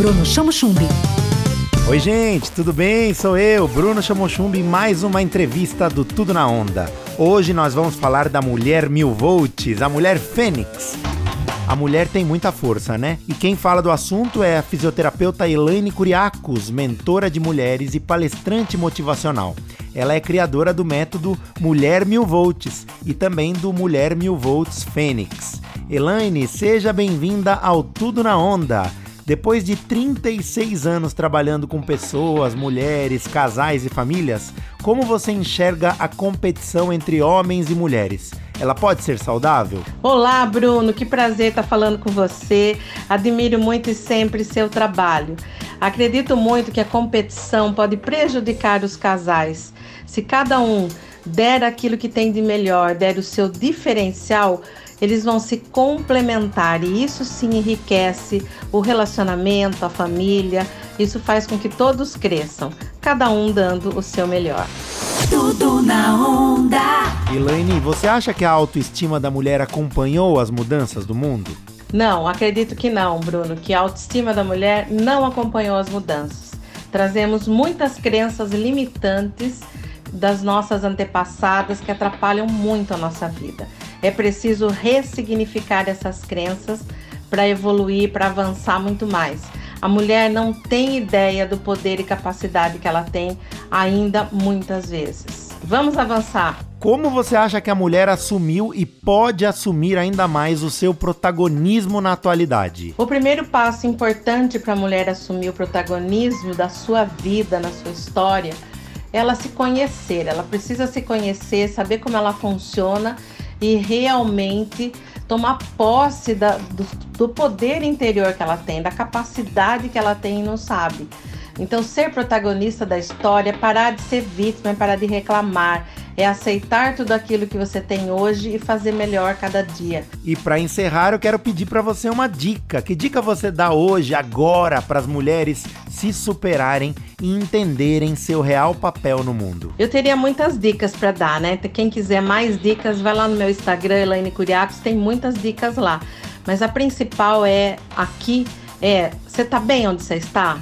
Bruno Chamo Chumbi. Oi, gente, tudo bem? Sou eu, Bruno Chamochumbi, em mais uma entrevista do Tudo na Onda. Hoje nós vamos falar da mulher mil volts, a mulher Fênix. A mulher tem muita força, né? E quem fala do assunto é a fisioterapeuta Elaine Curiacos, mentora de mulheres e palestrante motivacional. Ela é criadora do método Mulher Mil Volts e também do Mulher Mil Volts Fênix. Elaine, seja bem-vinda ao Tudo na Onda. Depois de 36 anos trabalhando com pessoas, mulheres, casais e famílias, como você enxerga a competição entre homens e mulheres? Ela pode ser saudável? Olá, Bruno, que prazer estar falando com você. Admiro muito e sempre seu trabalho. Acredito muito que a competição pode prejudicar os casais. Se cada um der aquilo que tem de melhor, der o seu diferencial, eles vão se complementar e isso sim enriquece o relacionamento, a família. Isso faz com que todos cresçam, cada um dando o seu melhor. Tudo na onda. Elaine, você acha que a autoestima da mulher acompanhou as mudanças do mundo? Não, acredito que não, Bruno, que a autoestima da mulher não acompanhou as mudanças. Trazemos muitas crenças limitantes das nossas antepassadas que atrapalham muito a nossa vida. É preciso ressignificar essas crenças para evoluir, para avançar muito mais. A mulher não tem ideia do poder e capacidade que ela tem ainda muitas vezes. Vamos avançar. Como você acha que a mulher assumiu e pode assumir ainda mais o seu protagonismo na atualidade? O primeiro passo importante para a mulher assumir o protagonismo da sua vida, na sua história, é ela se conhecer. Ela precisa se conhecer, saber como ela funciona e realmente tomar posse da, do, do, poder interior que ela tem, da capacidade que ela tem e não sabe. Então, ser protagonista da história, parar de ser vítima, parar de reclamar, é aceitar tudo aquilo que você tem hoje e fazer melhor cada dia. E para encerrar, eu quero pedir para você uma dica. Que dica você dá hoje, agora, para as mulheres se superarem e entenderem seu real papel no mundo? Eu teria muitas dicas para dar, né? Quem quiser mais dicas, vai lá no meu Instagram, Elaine Curiacos, tem muitas dicas lá. Mas a principal é aqui é, você tá bem onde você está?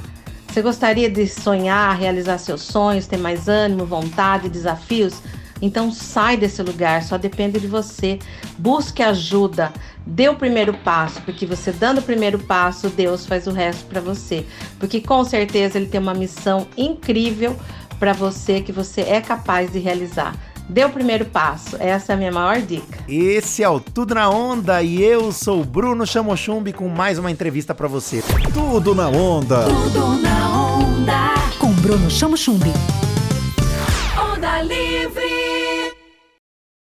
Você gostaria de sonhar, realizar seus sonhos, ter mais ânimo, vontade, desafios? Então sai desse lugar, só depende de você. Busque ajuda, dê o primeiro passo, porque você dando o primeiro passo, Deus faz o resto para você. Porque com certeza ele tem uma missão incrível para você que você é capaz de realizar. Dê o primeiro passo, essa é a minha maior dica. Esse é o Tudo na Onda e eu sou Bruno Chamochumbi com mais uma entrevista para você. Tudo na Onda. Tudo na onda. Com Bruno Chamo Chumbi. Onda Livre.